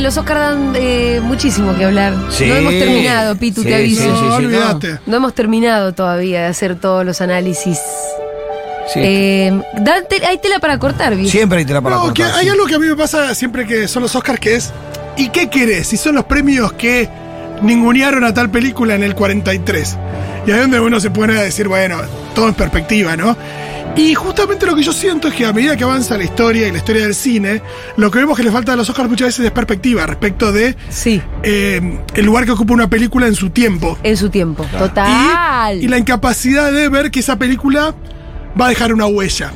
Los Oscar dan eh, muchísimo que hablar. Sí. No hemos terminado, Pitu, Sí, te aviso. sí, sí, No, sí, olvídate. No hemos terminado todavía de hacer todos los análisis. Sí. Eh, date- hay tela para cortar, viejo. Siempre hay tela para No, cortar, que hay sí. algo que a mí me pasa siempre que son los Oscars que es. ¿Y qué querés? Si son los premios que ningunearon a tal película en el 43. Y ahí es donde uno se pone a decir, bueno, todo en perspectiva, ¿no? Y justamente lo que yo siento es que a medida que avanza la historia y la historia del cine, lo que vemos que le falta a los Oscars muchas veces es perspectiva respecto de Sí, eh, el lugar que ocupa una película en su tiempo. en su tiempo. Total. Y, y la incapacidad de ver que esa película va a dejar una huella.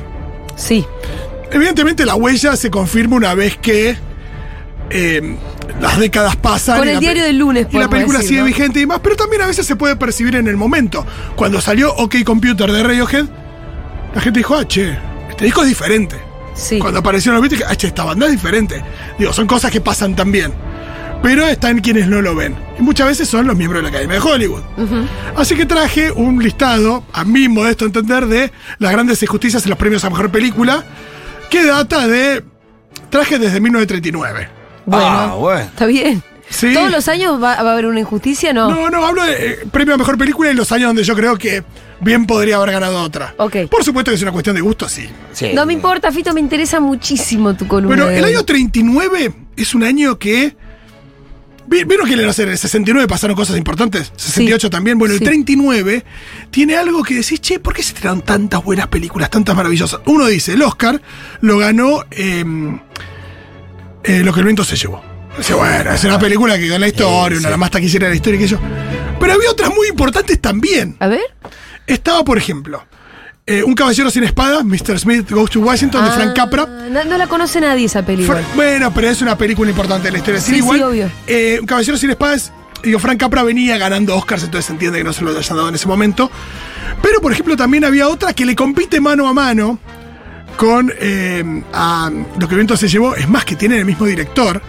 Sí, Evidentemente la huella se confirma una vez que eh, las décadas pasan. Con y el diario del lunes, Y la película decir, sigue ¿no? vigente y demás, pero también a veces se puede percibir en el momento. Cuando salió OK Computer de Radiohead, la gente dijo, ah, che, este disco es diferente. sí. Cuando aparecieron los Beatles, ah, che, esta banda es diferente. Digo, son cosas que pasan también. Pero están quienes no lo ven. Y muchas veces son los miembros de la Academia de Hollywood. Así que traje un listado, a mi modesto entender, de las grandes injusticias en los premios a mejor película, que data de. Traje desde 1939. Bueno, Ah, bueno. está bien. Sí. ¿Todos los años va, va a haber una injusticia? No. No, no, hablo de eh, premio a mejor película en los años donde yo creo que bien podría haber ganado otra. Ok. Por supuesto que es una cuestión de gusto, sí. Sí. No me importa, Fito, me interesa muchísimo tu columna. Pero de el año 39 es un año que. Vi- ¿Vieron que no sé, en el 69 pasaron cosas importantes? 68 también. Bueno, Sí. el 39 tiene algo que decís, che, ¿por qué se tiraron tantas buenas películas, tantas maravillosas? Uno dice, el Oscar lo ganó eh, eh, Lo que el viento se llevó. Dice, bueno, es una película que gana la historia, una de las más taquilleras de la historia que yo. Pero había otras muy importantes también. A ver. Estaba, por ejemplo, eh, Un caballero sin espada, Mr. Smith Goes to Washington, de Ah, Frank Capra. No, no la conoce nadie esa película. Fra- bueno, pero es una película importante de la historia. Sí, Sí, igual, sí, obvio. eh, un caballero sin espadas. Digo, Frank Capra venía ganando Oscars, entonces se entiende que no se lo hayan dado en ese momento. Pero, por ejemplo, también había otra que le compite mano a mano con eh, a lo que el viento se llevó. Es más, que tienen el mismo director.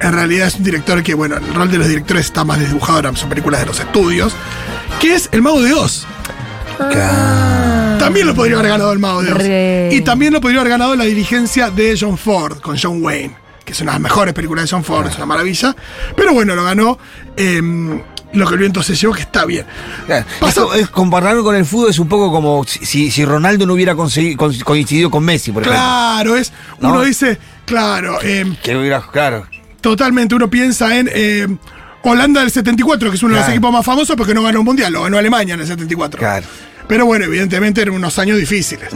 En realidad es un director que, bueno, el rol de los directores está más desdibujado, ahora son películas de los estudios. Que es El Mago de Oz. También lo podría haber ganado el Mago de Oz. Re. Y también lo podría haber ganado la dirigencia de John Ford con John Wayne, que es una de las mejores películas de John Ford, es una maravilla. Pero bueno, lo ganó em, lo que el viento se llevó, que está bien. Claro. Pasó- Esto es compararlo con el fútbol es un poco como si, si- Ronaldo no hubiera coincidido con Messi, por ejemplo. Claro, es. ¿No? Uno dice, claro, em, Que hubiera, claro. totalmente uno piensa en em, Holanda del 74, que es uno de los equipos más famosos porque no ganó un mundial, lo ganó Alemania en el 74. Claro. Pero bueno, evidentemente eran unos años difíciles.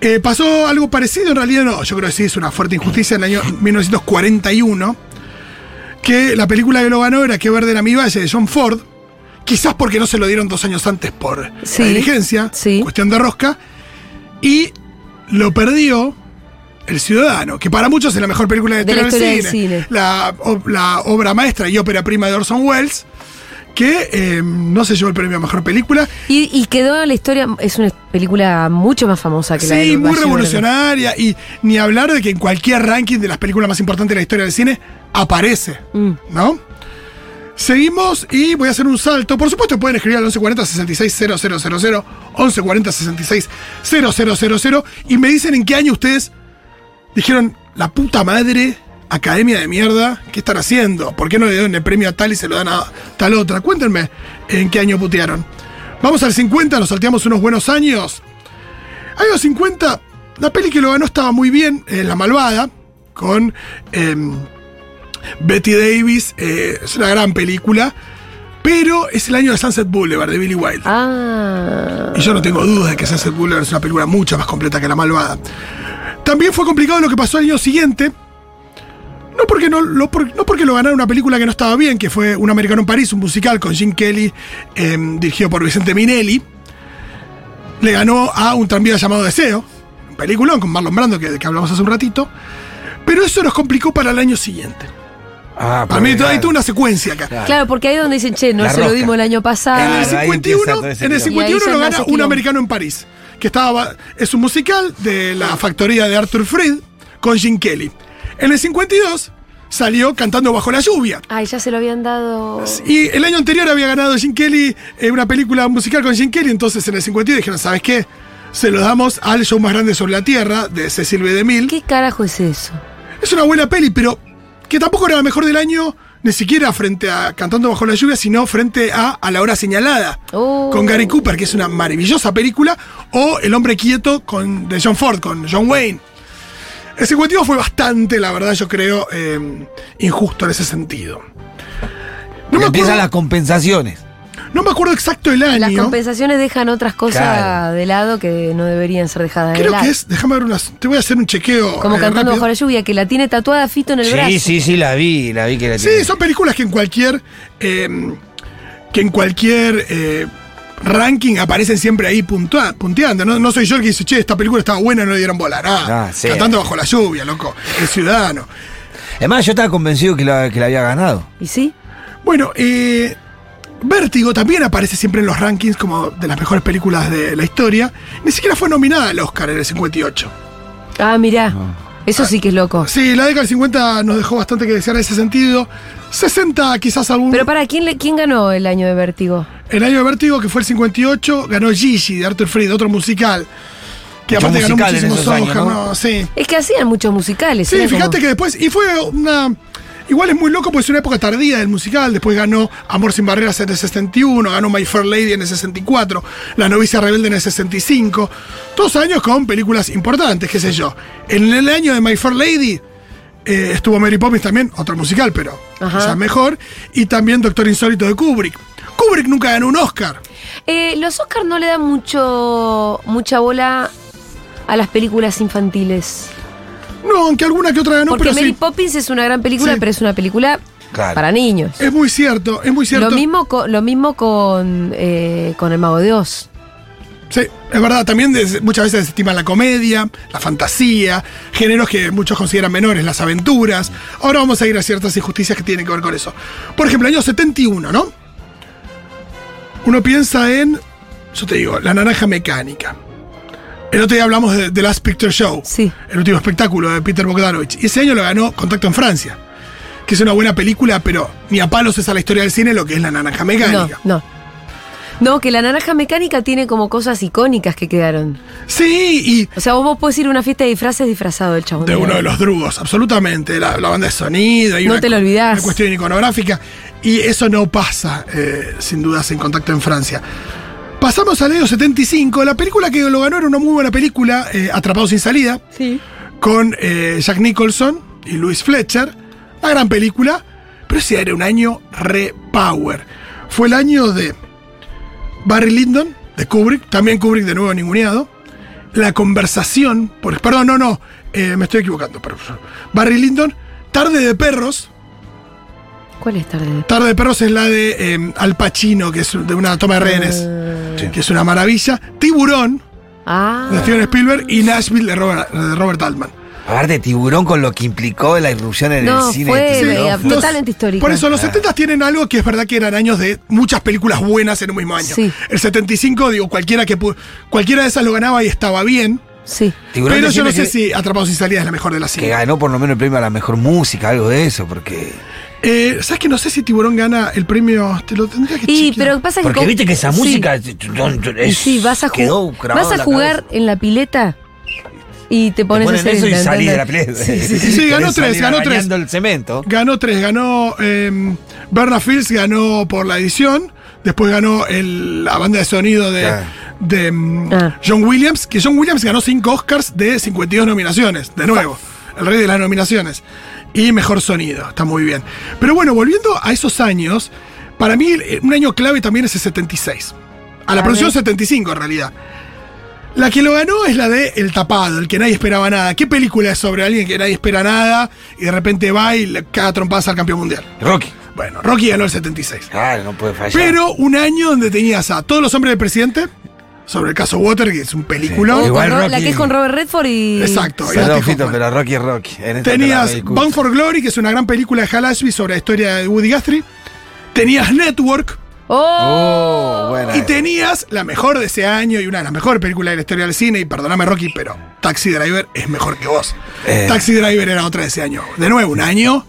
Eh, pasó algo parecido, en realidad no, yo creo que sí, es una fuerte injusticia en el año 1941, que la película que lo ganó era Que verde era mi valle de John Ford, quizás porque no se lo dieron dos años antes por Sí, la dirigencia, sí. cuestión de rosca, y lo perdió El Ciudadano, que para muchos es la mejor película de, De la historia del historia del cine, La, o- la obra maestra y ópera prima de Orson Welles, que eh, no se llevó el premio a mejor película, Y, y quedó la historia, es una película mucho más famosa que la de Sí, muy revolucionaria. Y ni hablar de que en cualquier ranking de las películas más importantes de la historia del cine aparece. Mm. ¿No? Seguimos y voy a hacer un salto. Por supuesto, pueden escribir al 1140 66 000, 1140 66 000 y me dicen en qué año ustedes dijeron, la puta madre, academia de mierda, ¿qué están haciendo? ¿Por qué no le dieron el premio a tal y se lo dan a tal otra? Cuéntenme en qué año putearon. Vamos al 50, nos salteamos unos buenos años. Años 50, la peli que lo ganó estaba muy bien, eh, La Malvada, con em, Betty Davis, eh, es una gran película, pero es el año de Sunset Boulevard de Billy Wilder. Ah. Y yo no tengo dudas de que Sunset Boulevard es una película mucho más completa que La Malvada. También fue complicado lo que pasó el año siguiente. No porque, no, lo, por- no porque lo ganara una película que no estaba bien, que fue Un Americano en París, un musical con Jim Kelly, em, dirigido por Vicente Minelli. Le ganó a un tranvía llamado Deseo, un peliculón con Marlon Brando que, que hablamos hace un ratito. Pero eso nos complicó para el año siguiente. Ah, Para mí claro. hay toda una secuencia acá. Claro. Claro, porque ahí donde dicen, che, no La se lo dimos el año pasado. En el Claro, ahí empieza 51, todo ese en el quilombo. 51 Y ahí ya lo gana un americano en París, que estaba es un musical de la factoría de Arthur Fried con Gene Kelly. En el 52 salió Cantando bajo la lluvia. Ay, ya se lo habían dado. Y el año anterior había ganado Gene Kelly eh, una película musical con Gene Kelly, entonces en el 52 dijeron, ¿sabes qué? Se lo damos al show más grande sobre la tierra de Cecil B. DeMille. ¿Qué carajo es eso? Es una buena peli, pero que tampoco era la mejor del año, ni siquiera frente a Cantando bajo la lluvia, sino frente a A la hora señalada. Oh. Con Gary Cooper, que es una maravillosa película, o El hombre quieto con, de John Ford, con John Wayne. El 52 fue bastante, la verdad, yo creo, eh, injusto en ese sentido. No Y me, empiezan las compensaciones. no me acuerdo exacto el Las año. compensaciones dejan otras cosas Claro. de lado que no deberían ser dejadas de Creo lado. que es, déjame ver unas. Te voy a hacer un chequeo. Como eh, cantando rápido. bajo la lluvia, que la tiene tatuada Fito en el brazo. Sí, sí, sí, la vi, la vi que la Sí, tiene. son películas que en cualquier. eh, que en cualquier. eh, ranking aparecen siempre ahí puntua- punteando. No, no soy yo el que dice, che, esta película estaba buena, no le dieron bola. Ah, Ah, sí. Cantando bajo la lluvia, loco. El ciudadano. Además, yo estaba convencido que la, que la había ganado. ¿Y sí? Bueno, eh, Vértigo también aparece siempre en los rankings como de las mejores películas de la historia. Ni siquiera fue nominada al Oscar en el 58. Ah, mirá. Eso sí que es loco. Sí, la década del 50 nos dejó bastante que desear en ese sentido. 60 quizás algún... Pero para, ¿quién, le, ¿quién ganó el año de Vértigo? El año de Vértigo, que fue el 58, ganó Gigi de Arthur Fried, otro musical. Que Mucho aparte ganó muchísimos años, Oscar, ¿no? ¿no? Sí. Es que hacían muchos musicales. Sí, como- fíjate que después. Y fue una. Igual es muy loco porque es una época tardía del musical. Después ganó Amor sin Barreras en el 61, ganó My Fair Lady en el 64, La Novicia Rebelde en el 65. Todos años con películas importantes, qué sé yo. En el año de My Fair Lady eh, estuvo Mary Poppins también, otro musical, pero Ajá. quizás mejor. Y también Doctor Insólito de Kubrick. Kubrick nunca ganó un Oscar. Eh, los Oscars no le dan mucho mucha bola a las películas infantiles. No, aunque alguna que otra ganó, Porque pero Mary sí. Poppins es una gran película, Sí. pero es una película Claro. para niños. Es muy cierto, es muy cierto. Lo mismo con, lo mismo con, eh, con El Mago de Oz. Sí, es verdad, también des- muchas veces desestiman la comedia, la fantasía, géneros que muchos consideran menores, las aventuras. Ahora vamos a ir a ciertas injusticias que tienen que ver con eso. Por ejemplo, año 71, ¿no? Uno piensa en, yo te digo, La Naranja Mecánica. El otro día hablamos de The Last Picture Show, Sí. el último espectáculo de Peter Bogdanovich. Y ese año lo ganó Contacto en Francia, que es una buena película, pero ni a palos es a la historia del cine lo que es La Naranja No, Mecánica. no. No, que la naranja mecánica tiene como cosas icónicas que quedaron. Sí, y O sea, vos, vos podés ir a una fiesta de disfraces disfrazado del chabón. de uno de los drugos, absolutamente. La, la banda de sonido. y No una te lo olvidás. Una cuestión iconográfica. Y eso no pasa, eh, sin dudas, en contacto en Francia. Pasamos al año 75. La película que lo ganó era una muy buena película, eh, Atrapado sin salida, Sí. con eh, Jack Nicholson y Louis Fletcher. Una gran película, pero ese era un año re-power. Fue el año de Barry Lyndon, de Kubrick, también Kubrick de nuevo ninguneado. La conversación, por, perdón, no, no, eh, me estoy equivocando. pero- Barry Lyndon, Tarde de Perros. ¿Cuál es tarde? Tarde de Perros es la de eh, Al Pacino, que es de una toma de rehenes, Sí. que es una maravilla. Tiburón, Ah. de Steven Spielberg, y Nashville de Robert, de Robert Altman. Aparte, Tiburón con lo que implicó la irrupción en No, el cine. fue de Tiburón, fue- totalmente histórica. Por eso, los 70 tienen algo que es verdad que eran años de muchas películas buenas en un mismo año. Sí. El 75, digo, cualquiera que cualquiera de esas lo ganaba y estaba bien. Sí. Tiburón pero yo no sé que- si Atrapados sin salida es la mejor de las Que cinco. ganó por lo menos el premio a la mejor música, algo de eso, porque. Eh, ¿Sabes que no sé si Tiburón gana el premio? Te lo tendría que Y chequear. pero pasa que. Porque con- viste que esa Sí. música. Y es- sí, vas a, ju- quedó grabado vas a en la jugar cabeza. en la pileta y te Te pones a ponen hacer eso y de la pileta. Sí, sí, sí. Sí, ganó tres, ganó tres. el cemento. Ganó tres, ganó eh, Bernard Fields, ganó por la edición, después ganó el- la banda de sonido de, Claro. de, mm, Ah. John Williams, que John Williams ganó cinco Oscars de 52 nominaciones, de nuevo, el rey de las nominaciones. Y mejor sonido, está muy bien. Pero bueno, volviendo a esos años, para mí eh, un año clave también es el 76. A la producción ver. 75 en realidad. La que lo ganó es la de El Tapado, el que nadie esperaba nada. ¿Qué película es sobre alguien que nadie espera nada y de repente va y le caga trompadas al campeón mundial? Rocky. Bueno, Rocky ganó el 76. Claro, no puede fallar. Pero un año donde tenías a todos los hombres del presidente, sobre el caso Water, que es un Igual Ro- la que es con Robert Redford y. Exacto. y Perdón, Fito, pero Rocky es Rocky. En esta Tenías. Bound for Glory, que es una gran película de Hal Ashby sobre la historia de Woody Guthrie. Tenías Network. ¡Oh! Oh, buena. Y tenías la mejor de ese año y una de las mejores películas de la historia del cine. Y perdóname, Rocky, pero Taxi Driver es mejor que vos. Eh. Taxi Driver era otra de ese año. De nuevo, un año.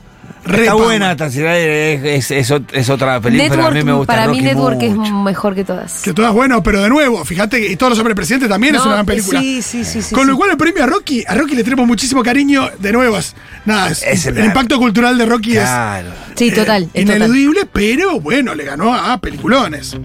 Re Está buena, Taxi Driver, es, es, es ot- es otra película, pero a Network, mí me gusta para mí Rocky Network es mucho. mejor que todas. Que todas bueno, pero de nuevo, fíjate que y todos los hombres presidentes también es una gran película. Sí, sí, sí. sí, Con sí. lo cual el premio a Rocky, a Rocky le tenemos muchísimo cariño. De nuevo, es- nada, es- Es el- el impacto cultural de Rocky Claro. Sí, es total. eh, es total. ineludible, pero bueno, le ganó a peliculones.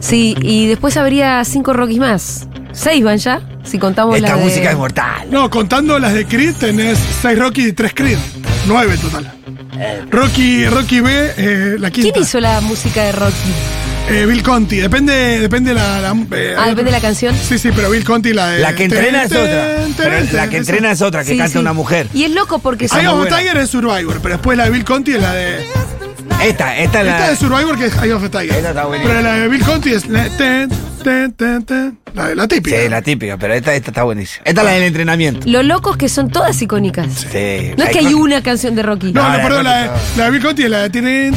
Sí, y después habría cinco Rockies más. Seis van ya, si contamos Esta la de- música es mortal. No, contando las de Creed, tenés 6 Rocky y 3 Creed. 9 en total. Rocky, Rocky B, eh, la quinta. ¿Quién hizo la música de Rocky? Eh, Bill Conti. Depende, depende la. la- eh, Ah, depende de la canción. Sí, sí, pero Bill Conti la de. La que entrena es Ten, otra. ten, Pero ten, la que entrena es otra, que Sí, canta sí. una mujer. Y es loco porque Eye of. Tiger es Survivor, pero después la de Bill Conti es la de. Esta, esta es la. Esta de Survivor que es Eye of Tiger. Esa está buenísima. pero la de Bill Conti es. la- La, de la típica. Sí, la típica, pero esta, esta está buenísima. Esta es la del entrenamiento. Lo loco es que son todas icónicas. Sí. No es que hay Ay, una canción de Rocky. No, No, no, la perdón, la la de Bill Conti es la de. ten.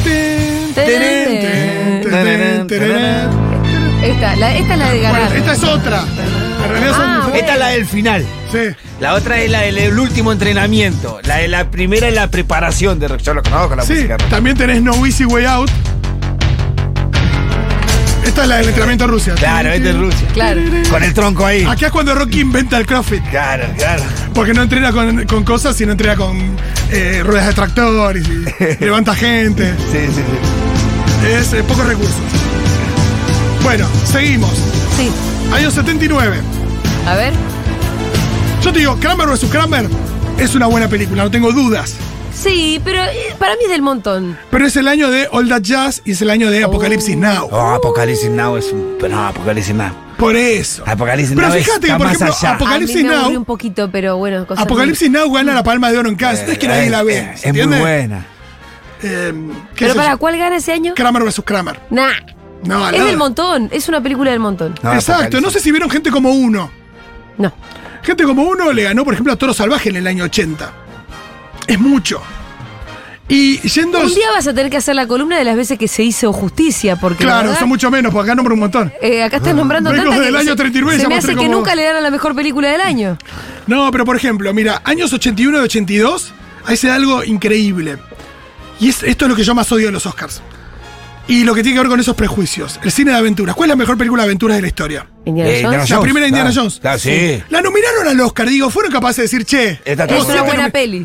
Esta, la, esta es la de Bueno, ganar. esta es otra. En realidad son. Ah, Esta es la del final. Sí. La otra es la del el último entrenamiento. La de la primera es la preparación de Rocky. Yo lo conozco la Sí, música. también tenés No Easy Way Out. Esta es la del entrenamiento en Rusia. Claro, esta es Rusia. Claro. Con el tronco ahí. Aquí es cuando Rocky inventa el CrossFit. Claro, claro. Porque no entrena con, con cosas, sino entrena con eh, ruedas de tractor y, y levanta gente. Sí, sí, sí. Es eh, pocos recursos. Bueno, seguimos. Sí. Año 79. A ver. Yo te digo, Kramer vs. Kramer es una buena película, no tengo dudas. Sí, pero eh, para mí es del montón. Pero es el año de All That Jazz y es el año de Apocalipsis Now. Oh, Apocalipsis Now es un. pero No, Apocalipsis Now. Por eso. Apocalipsis Pero Now fíjate que, está por más ejemplo, allá. Apocalipsis a mí me Now- un poquito, pero bueno, cosas Apocalipsis Now gana la palma de oro en Cannes. no es que nadie Eh, la ve. eh, ¿se Es muy buena. Eh, ¿qué Pero sé para, yo? ¿cuál gana ese año? Kramer vs. Kramer. Nah. No, Es del montón. Es una película del montón. No, Exacto. Apocalipsis. No sé si vieron gente como uno. No. Gente como uno le ganó, por ejemplo, a Toro Salvaje en el año 80. Es mucho. Y yendo. Un día vas a tener que hacer la columna de las veces que se hizo justicia, porque. la Claro, verdad, son mucho menos, porque acá nombro un montón. eh, acá estás nombrando Vengo tantas del que año se- 39 y Se me hace que como- nunca le dan a la mejor película del año. No, pero por ejemplo, mira, años 81 y 82, ahí se da algo increíble. Y es, esto es lo que yo más odio de los Oscars. Y lo que tiene que ver con esos prejuicios. El cine de aventuras. ¿Cuál es la mejor película de aventuras de la historia? Indiana Eh, Jones. Indiana La primera Indiana claro. Jones. Claro, sí. La nominaron al Oscar, digo, fueron capaces de decir, che. Esta Es una buena peli.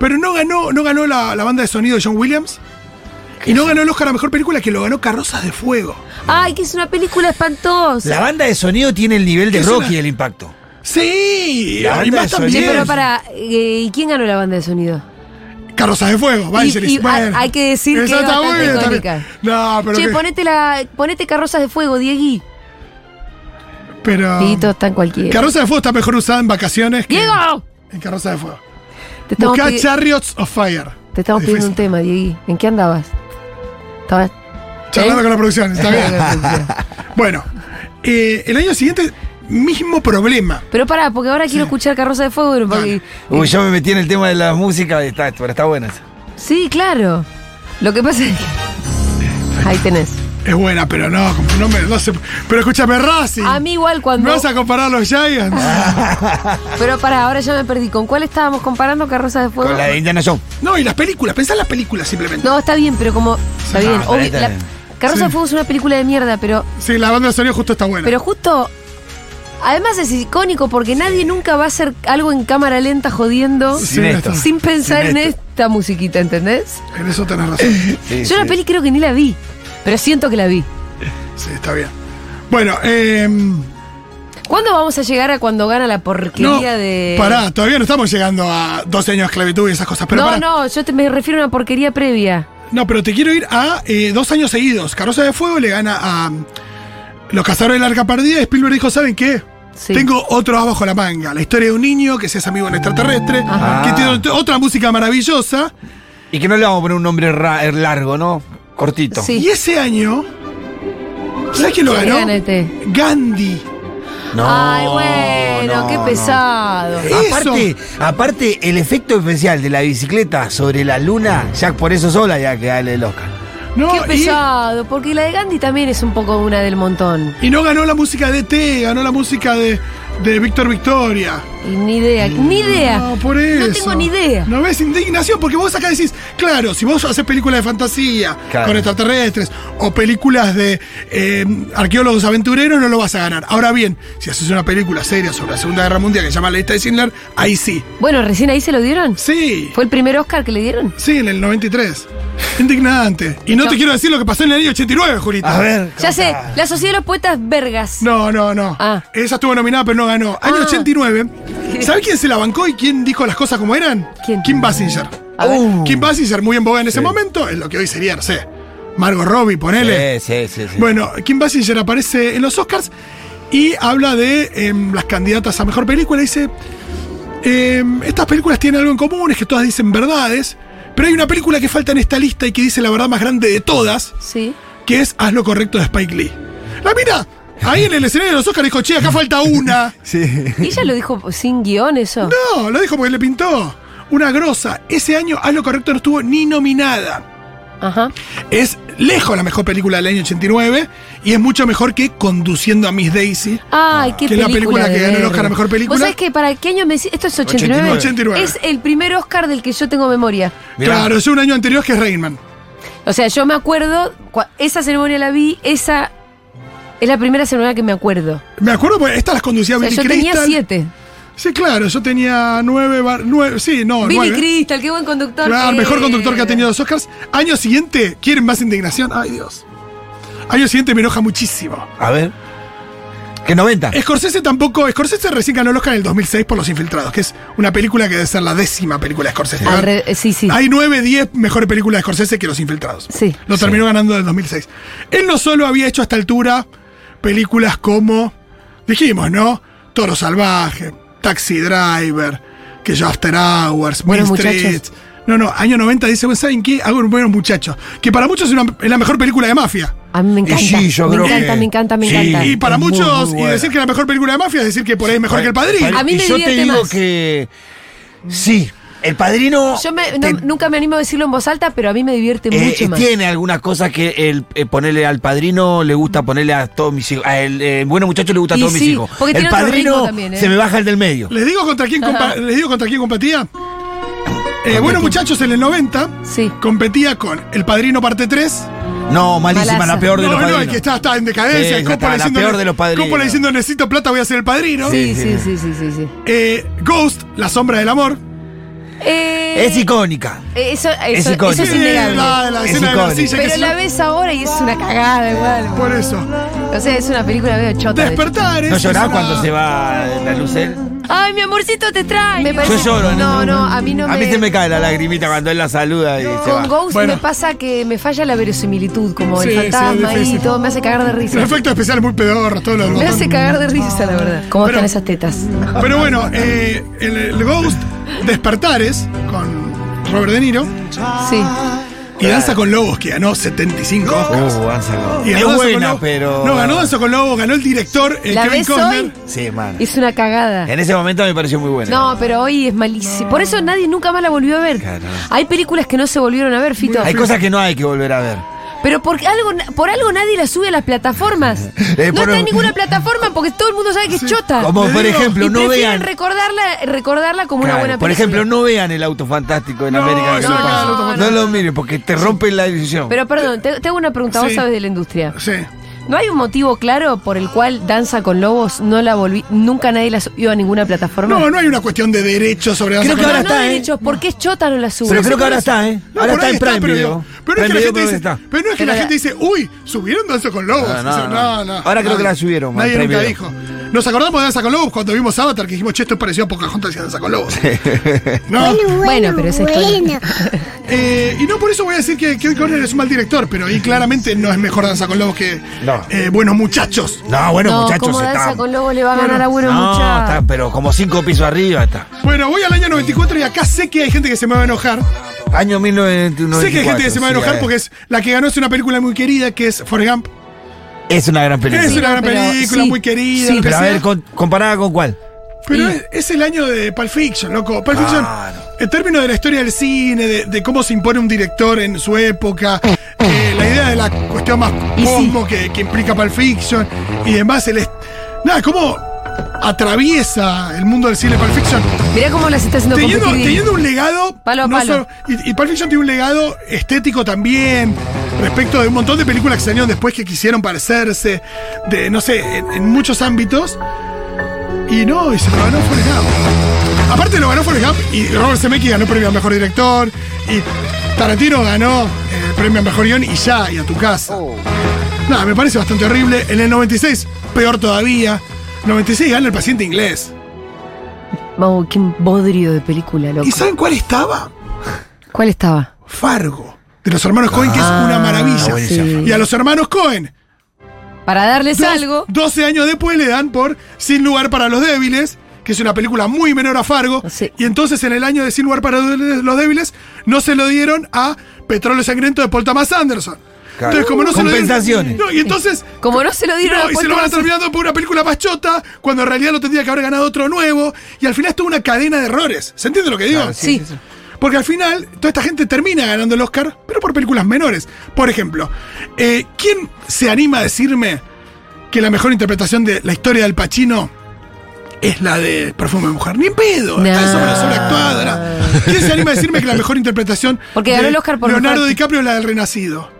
Pero no ganó, no ganó la, la banda de sonido de John Williams. Y no ganó el Oscar a mejor película que lo ganó Carrozas de Fuego. Ay, que es una película espantosa. La banda de sonido tiene el nivel de Rocky una- el impacto. Sí, La y más de también. Pero para. eh, ¿Y quién ganó la banda de sonido? Carrozas de Fuego, Y- y hay- hay que decir que es bastante bien. No, pero. che, que- ponete, la, ponete carrozas de fuego, Diegui. pero Dieguito está en cualquiera. Carroza de Fuego está mejor usada en vacaciones que ¡Diego! en Carroza de Fuego. Te estamos, Buscá pidi- Chariots of Fire. te estamos pidiendo un tema, Diegui. ¿En qué andabas? ¿Estabas? Charlando ¿Eh? con la producción, está bien. bueno, eh, el año siguiente, mismo problema. Pero pará, porque ahora quiero escuchar Carroza de Fuego. porque- Uy, yo me metí en el tema de la música y está, pero está buena esa. Sí, claro. Lo que pasa es que... Ahí tenés. Es buena, pero no, no, me, no se- Pero escúchame, Racing. A mí igual cuando... ¿Me vas a comparar los Giants? Pero pará, ahora ya me perdí. ¿Con cuál estábamos comparando Carroza de Fuego? Con la de Indiana Jones. no, y las películas, pensá en las películas simplemente. No, está bien, pero como... Está bien, obvio, la-. Carroza Sí. de Fuego es una película de mierda, pero... Sí, la banda de sonido justo está buena. Pero justo... Además es icónico porque nadie nunca va a hacer algo en cámara lenta jodiendo Sin esto. está- sin pensar Sin en esta musiquita, ¿entendés? En eso tenés razón. Sí, Yo la peli creo que ni la vi, pero siento que la vi. Sí, está bien. Bueno, eh. ¿Cuándo vamos a llegar a cuando gana la No, porquería de. pará, todavía no estamos llegando a 12 años de esclavitud y esas cosas. Pero no, pará. no, yo te, me refiero a una porquería previa. No, pero te quiero ir a eh, dos años seguidos. Carroza de Fuego le gana a mm, Los Cazadores del Arca Perdida y Spielberg dijo, ¿saben qué? Sí. Tengo otro as bajo la manga. La historia de un niño que se hace amigo de un extraterrestre, Ajá. que tiene ot- otra música maravillosa. Y que no le vamos a poner un nombre ra- largo, ¿no? Cortito. Sí. Y ese año ¿Sabes quién lo ¿Quién ganó? este? Gandhi. No, Ay, bueno, no, qué pesado. Aparte, aparte, el efecto especial de la bicicleta sobre la luna, ya por eso sola ya que dale el Oscar. No, Qué y, pesado, porque la de Gandhi también es un poco una del montón. y no ganó la música de T, ganó la música de, de Víctor Victoria. Y ni idea, ni idea. No, por eso. No tengo ni idea. ¿No ves indignación? Porque vos acá decís, claro, si vos haces películas de fantasía Claro. con extraterrestres o películas de eh, arqueólogos aventureros, no lo vas a ganar. Ahora bien, si haces una película seria sobre la Segunda Guerra Mundial que se llama La lista de Schindler, ahí sí. Bueno, recién ahí se lo dieron. Sí. ¿Fue el primer Oscar que le dieron? Sí, en el 93. Indignante. Y no te quiero decir lo que pasó en el año 89, Jurita. A ver. Ya sé, la Sociedad de los Poetas Vergas. No, no, no. Ah. Esa estuvo nominada, pero no ganó. Año Ah. 89. ¿Sabes quién se la bancó y quién dijo las cosas como eran? ¿Quién? Kim Basinger. Uh. Kim Basinger, muy en boga en ese momento, es lo que hoy sería, no sé, Margot Robbie, ponele. Sí, sí, sí. sí. Bueno, Kim Basinger aparece en los Oscars y habla de em, las candidatas a mejor película. Dice: em, Estas películas tienen algo en común, es que todas dicen verdades, pero hay una película que falta en esta lista y que dice la verdad más grande de todas, Sí. que es Haz lo correcto de Spike Lee. La mira, ahí en el escenario de los Oscars dijo: Che, acá falta una. Sí. ¿Y ella lo dijo sin guion eso? No, lo dijo porque le pintó. Una grosa. Ese año Haz lo correcto no estuvo ni nominada. Ajá. Es lejos la mejor película del año 89 y es mucho mejor que Conduciendo a Miss Daisy. Ay, qué Que es la película que ganó el Oscar a mejor película. ¿Vos sabés que para qué año me decís? Esto es 89. 89. Es el primer Oscar del que yo tengo memoria. Mirá. Claro, es un año anterior que es Rainman. O sea, yo me acuerdo, esa ceremonia la vi, esa es la primera ceremonia que me acuerdo. Me acuerdo porque estas las conducía O sea, Billy yo tenía siete. Sí, claro, yo tenía nueve, bar- nueve sí, no, Billy nueve. Crystal, qué buen conductor. Claro, que mejor conductor que ha tenido los Oscars. Año siguiente, ¿quieren más indignación? Ay, Dios. Año siguiente me enoja muchísimo. A ver. ¿Qué 90? Scorsese tampoco. Scorsese recién ganó el Oscar en el 2006 por Los Infiltrados, que es una película que debe ser la décima película de Scorsese. Eh, sí, sí. Hay 9, 10 mejores películas de Scorsese que Los Infiltrados. Sí. Lo terminó ganando en el 2006. Él no solo había hecho a esta altura películas como, dijimos, ¿no? Toro Salvaje, Taxi Driver, que yo After Hours, Muchachos. Streets. No, no, año 90 dice, "Bueno, ¿saben qué? Hago buenos muchachos. Que para muchos es, una- es la mejor película de mafia. A mí me encanta. sí, yo me creo encanta, que- me encanta, me sí, encanta. Y para Es muchos, muy y decir que la mejor película de mafia es decir que por ahí es mejor que El Padrino. A mí me y yo te divierte digo más. que. Sí, el padrino. Yo me- no- te- nunca me animo a decirlo en voz alta, pero a mí me divierte eh, mucho más. tiene algunas cosas que el eh, ponerle al padrino le gusta ponerle a todos mis hijos. A el eh, bueno muchacho le gusta a todos mis hijos. porque El padrino también, ¿eh? se me baja el del medio. ¿Les digo contra quién, compa- les digo contra quién competía? Eh, bueno, muchachos, en el 90 Sí. competía con El Padrino Parte 3. No, malísima, Malaza. la peor de no, los no, padrinos. el que está, está en decadencia. Sí, la peor de los padrinos. Coppola diciendo necesito plata, voy a ser el padrino. Sí, Sí, sí, sí. sí, sí, sí, sí. Eh, Ghost, La Sombra del Amor. Eh, Es icónica. Eso, Es eso, icónico. eso es Sí, innegable. la, la Es de que Pero la ves ahora y es una cagada igual. Por eso. O sea, es una película medio chota. de hecho. Despertares. ¿No llorás una- cuando se va la luz él? Ay, mi amorcito te trae. Me Yo lloro. No, no, a mí no me. A mí se me cae la lagrimita cuando él la saluda y se Con. Ghost Bueno. me pasa que me falla la verosimilitud, como Sí, el sí, fantasma y difícil. todo, me hace cagar de risa. El efecto especial es muy pedorro, todo lo Me hace cagar de risa, la verdad. ¿Cómo Pero- están esas tetas? Pero bueno, eh, el, el Ghost, Despertares, con Robert De Niro. Sí. Y Danza con Lobos, que ganó 75 Oscars. Uh, han sacado. Y Es ganó Danza con buena, Lobos. pero. No, ganó Danza con Lobos, ganó el director eh, ¿La Kevin ves Costner. hoy? Sí, man. Es una cagada. En ese momento me pareció muy buena. No, pero hoy es malísimo. Por eso nadie nunca más la volvió a ver. Claro. Hay películas que no se volvieron a ver, Fito. Hay cosas que no hay que volver a ver. Pero por algo, por algo nadie la sube a las plataformas. Eh, no por- está en ninguna plataforma porque todo el mundo sabe que es chota. Como por ejemplo, y no vean. recordarla, recordarla como una buena por película. ejemplo, no vean el auto fantástico en No, América. No, no, no, no, no no. lo miren porque te rompen la ilusión. Pero perdón, te, te hago una pregunta, vos Sí. sabes de la industria. Sí. ¿No hay un motivo claro por el cual Danza con Lobos no la volví, nunca nadie la subió a ninguna plataforma? No, no hay una cuestión de derechos sobre Danza Creo que ahora Lobos. no está, ¿eh? derechos, ¿por qué chota no la sube? Pero creo que ahora está, ¿eh? No, ahora está en Prime pero, Video. digo, pero no es que la gente dice, pero no es que la gente dice, uy, subieron Danza con Lobos. No, no, no. no. Ahora creo que la subieron, Nadie nunca dijo. Nos acordamos de Danza con Lobos cuando vimos Avatar que dijimos, che, esto es parecido a Pocahontas y Danza con Lobos. ¿No? Bueno, pero esa historia. Eh, y no por eso voy a decir que Kevin Costner es un mal director, pero ahí claramente no es mejor Danza con Lobos que No. eh, Buenos Muchachos. No, bueno, no, muchachos, como Danza está. con Lobos le va a ganar a buenos no, muchachos. está, pero como cinco pisos arriba está. Bueno, voy al año 94 y acá sé que hay gente que se me va a enojar. Año 1994. sé que hay gente que se me va a enojar porque es la que ganó es una película muy querida que es Forrest Gump. Es una gran película. Es una gran pero- película, sí, muy querida. sí, Pero a ver, con- comparada con cuál. Pero Y- es, es el año de Pulp Fiction, loco. Pulp Fiction, en términos de la historia del cine, de, de cómo se impone un director en su época, eh, la idea de la cuestión más sí. cosmo que, que implica Pulp Fiction y demás, el est- nada, cómo atraviesa el mundo del cine Pulp Fiction. Mirá cómo las está haciendo Teniendo, competir. teniendo un legado. Palo a no palo. solo- y, y Pulp Fiction tiene un legado estético también. Respecto de un montón de películas que salieron después que quisieron parecerse. De, no sé, en, en muchos ámbitos. Y no, y se lo ganó Forrest Gump. Aparte lo ganó Forrest Gump y Robert Zemeckis ganó premio a mejor director. Y Tarantino ganó el premio a mejor guion y ya, y a tu casa. Nada, me parece bastante horrible. En el 96, peor todavía. 96 gana el paciente inglés. Oh, qué bodrio de película, loco. ¿Y saben cuál estaba? ¿Cuál estaba? Fargo, de los hermanos Cohen, que es una maravilla. sí. Y a los hermanos Cohen, Para darles dos- algo. 12 años después le dan por Sin lugar para los débiles, que es una película muy menor a Fargo. Sí. Y entonces en el año de Sin lugar para los débiles no se lo dieron a Petróleo Sangriento de Paul Thomas Anderson. Claro. Entonces, como no se lo dieron- Compensaciones. No, y entonces. Como no se lo dieron No, y se lo van a terminar por una película más chota, cuando en realidad lo tendría que haber ganado otro nuevo. Y al final estuvo una cadena de errores. ¿Se entiende lo que digo? Claro, Sí. Porque al final, toda esta gente termina ganando el Oscar, pero por películas menores. Por ejemplo, eh, ¿quién se anima a decirme que la mejor interpretación de la historia del Pacino es la de Perfume de Mujer? Ni en pedo, está No. sobre sobreactuado. ¿no? ¿Quién se anima a decirme que la mejor interpretación Porque ganó de el Oscar por Leonardo mejor- DiCaprio es la del Renacido?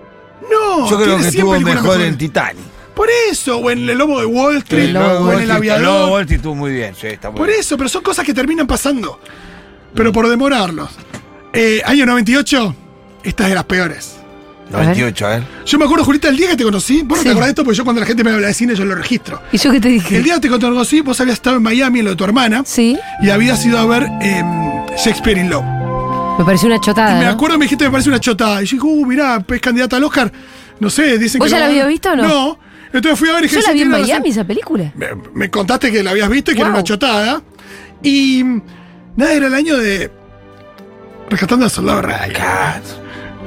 No, Yo creo tiene que 100 estuvo mejor en. Titanic. Por eso, o en El Lobo de Wall Street, El Lobo de o Wall en El El Lobo Aviador. Wall Street estuvo muy bien, sí, está muy Por bien. eso, pero son cosas que terminan pasando. Pero por demorarlos. Eh, año 98, esta es de las peores. 98, a ver. Yo me acuerdo, Julita, el día que te conocí, vos no Sí. te acordás de esto porque yo cuando la gente me habla de cine yo lo registro. ¿Y yo qué te dije? El día que te conocí, vos habías estado en Miami en lo de tu hermana Sí, y habías ido a ver em, Shakespeare in Love. Me pareció una chotada. Y me ¿no? acuerdo me dijiste me parece una chotada. Y yo dije, uh, mirá, es candidata al Oscar. No sé, dicen ¿Vos que. ya no- la habías visto o no? No. Entonces fui a ver y dije, Yo la vi en tiene razón. Miami esa película. Me, me contaste que la habías visto y que era una chotada. Y nada, era el año de. Rescatando al soldado Ryan.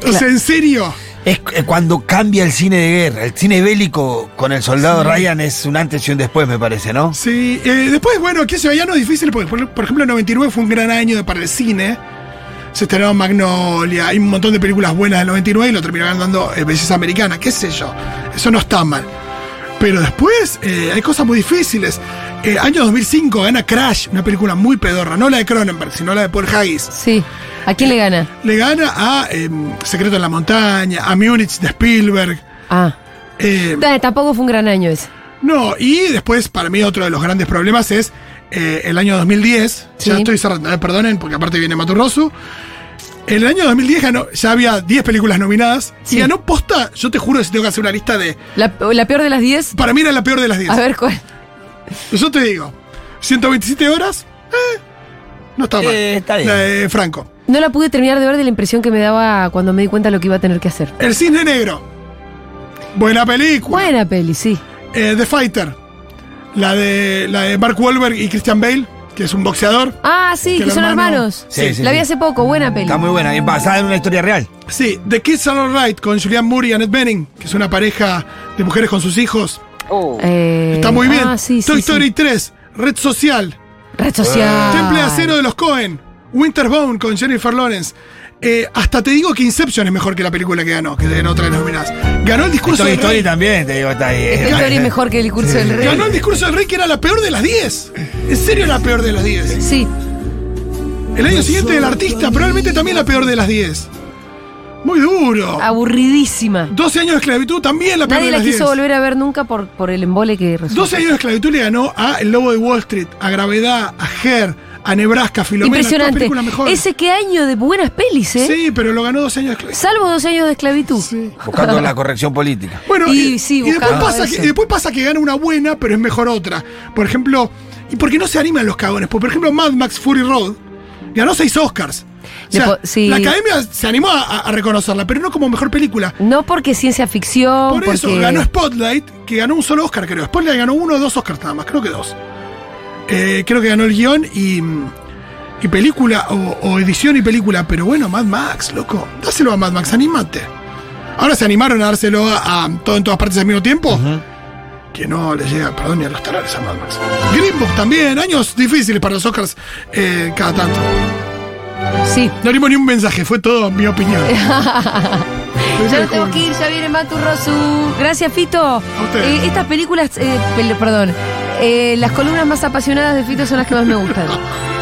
O sea, en serio. Es eh, cuando cambia el cine de guerra. El cine bélico con el soldado Ryan es un antes y un después, me parece, ¿no? Sí, eh, después, bueno, qué sé yo, ya no es difícil, porque por, por ejemplo, el 99 fue un gran año para el cine. Se estrenó Magnolia, hay un montón de películas buenas del 99 y lo terminaron dando eh, Belleza Americana, qué sé yo. Eso no está mal. Pero después eh, hay cosas muy difíciles. Eh, año 2005 gana Crash, una película muy pedorra, no la de Cronenberg, sino la de Paul Haggis. Sí. ¿A quién le gana? Le gana a eh, Secreto en la Montaña, a Múnich de Spielberg. Ah. Eh, Tampoco fue un gran año ese. No, y después, para mí, otro de los grandes problemas es eh, el año 2010. Ya Sí. estoy cerrando, eh, perdonen, porque aparte viene Maturrosu. En el año 2010 ganó, ya había 10 películas nominadas. Sí. Y ganó posta, yo te juro que si tengo que hacer una lista de. La, la peor de las 10. Para mí era la peor de las 10. A ver cuál. Yo te digo, 127 horas, eh, no está mal. Eh, está bien. La de Franco. No la pude terminar de ver de la impresión que me daba cuando me di cuenta de lo que iba a tener que hacer. El Cisne Negro. Buena película. Buena peli, sí. Eh, The Fighter. La de, la de Mark Wahlberg y Christian Bale, que es un boxeador. Ah, sí, Que son hermano- hermanos. Sí, sí, la vi hace poco, buena peli. Está muy buena, bien basada en una historia real. Sí, The Kids Are Alright con Julianne Moore y Annette Bening, que es una pareja de mujeres con sus hijos. Eh, Está muy bien. Ah, sí, Toy sí, Story sí. 3, Red Social, Red social. Temple de Acero de los Cohen, Winterbone con Jennifer Lawrence. Eh, hasta te digo que Inception es mejor que la película que ganó, que ganó otra de las nominadas. Ganó el discurso Toy del Story rey. también, te digo, está ahí. Esta historia es mejor que el discurso del rey. Ganó el discurso del rey que era la peor de las 10. En serio la peor de las 10. Sí. El año siguiente del artista, probablemente también la peor de las 10. Muy duro. Aburridísima. 12 años de esclavitud, también la peor Nadie de la las 10. quiso volver a ver nunca por, por el embole que resultó. 12 años de esclavitud le ganó a El Lobo de Wall Street, a Gravedad, a Her, a Nebraska, Filomena. Impresionante. Ese qué año de buenas pelis, ¿eh? Sí, pero lo ganó 12 años de esclavitud. Salvo dos años de esclavitud. Sí. Buscando la corrección política. Bueno, Y y, sí, y después, pasa que, y después pasa que gana una buena, pero es mejor otra. Por ejemplo, ¿y por qué no se animan los cagones? Porque, por ejemplo, Mad Max Fury Road ganó 6 Oscars. O sea, sí. la academia se animó a, a reconocerla, pero no como mejor película. No porque ciencia ficción, Por porque... eso ganó Spotlight, que ganó un solo Oscar, creo. Spotlight ganó uno o dos Oscars nada más, creo que dos. Eh, creo que ganó el guion y, y película, o, o edición y película. Pero bueno, Mad Max, loco. Dáselo a Mad Max, animate. Ahora se animaron a dárselo a, a todo en todas partes al mismo tiempo. que no le llega, perdón, ni a los tarares a Mad Max. Green Book también, años difíciles para los Oscars eh, cada tanto. Sí. No dimos ni un mensaje, fue todo mi opinión. Ya no tengo que ir, ya viene Matu Rosu. Gracias, Fito. usted. Eh, estas películas, eh, perdón, eh, las columnas más apasionadas de Fito son las que más me gustan.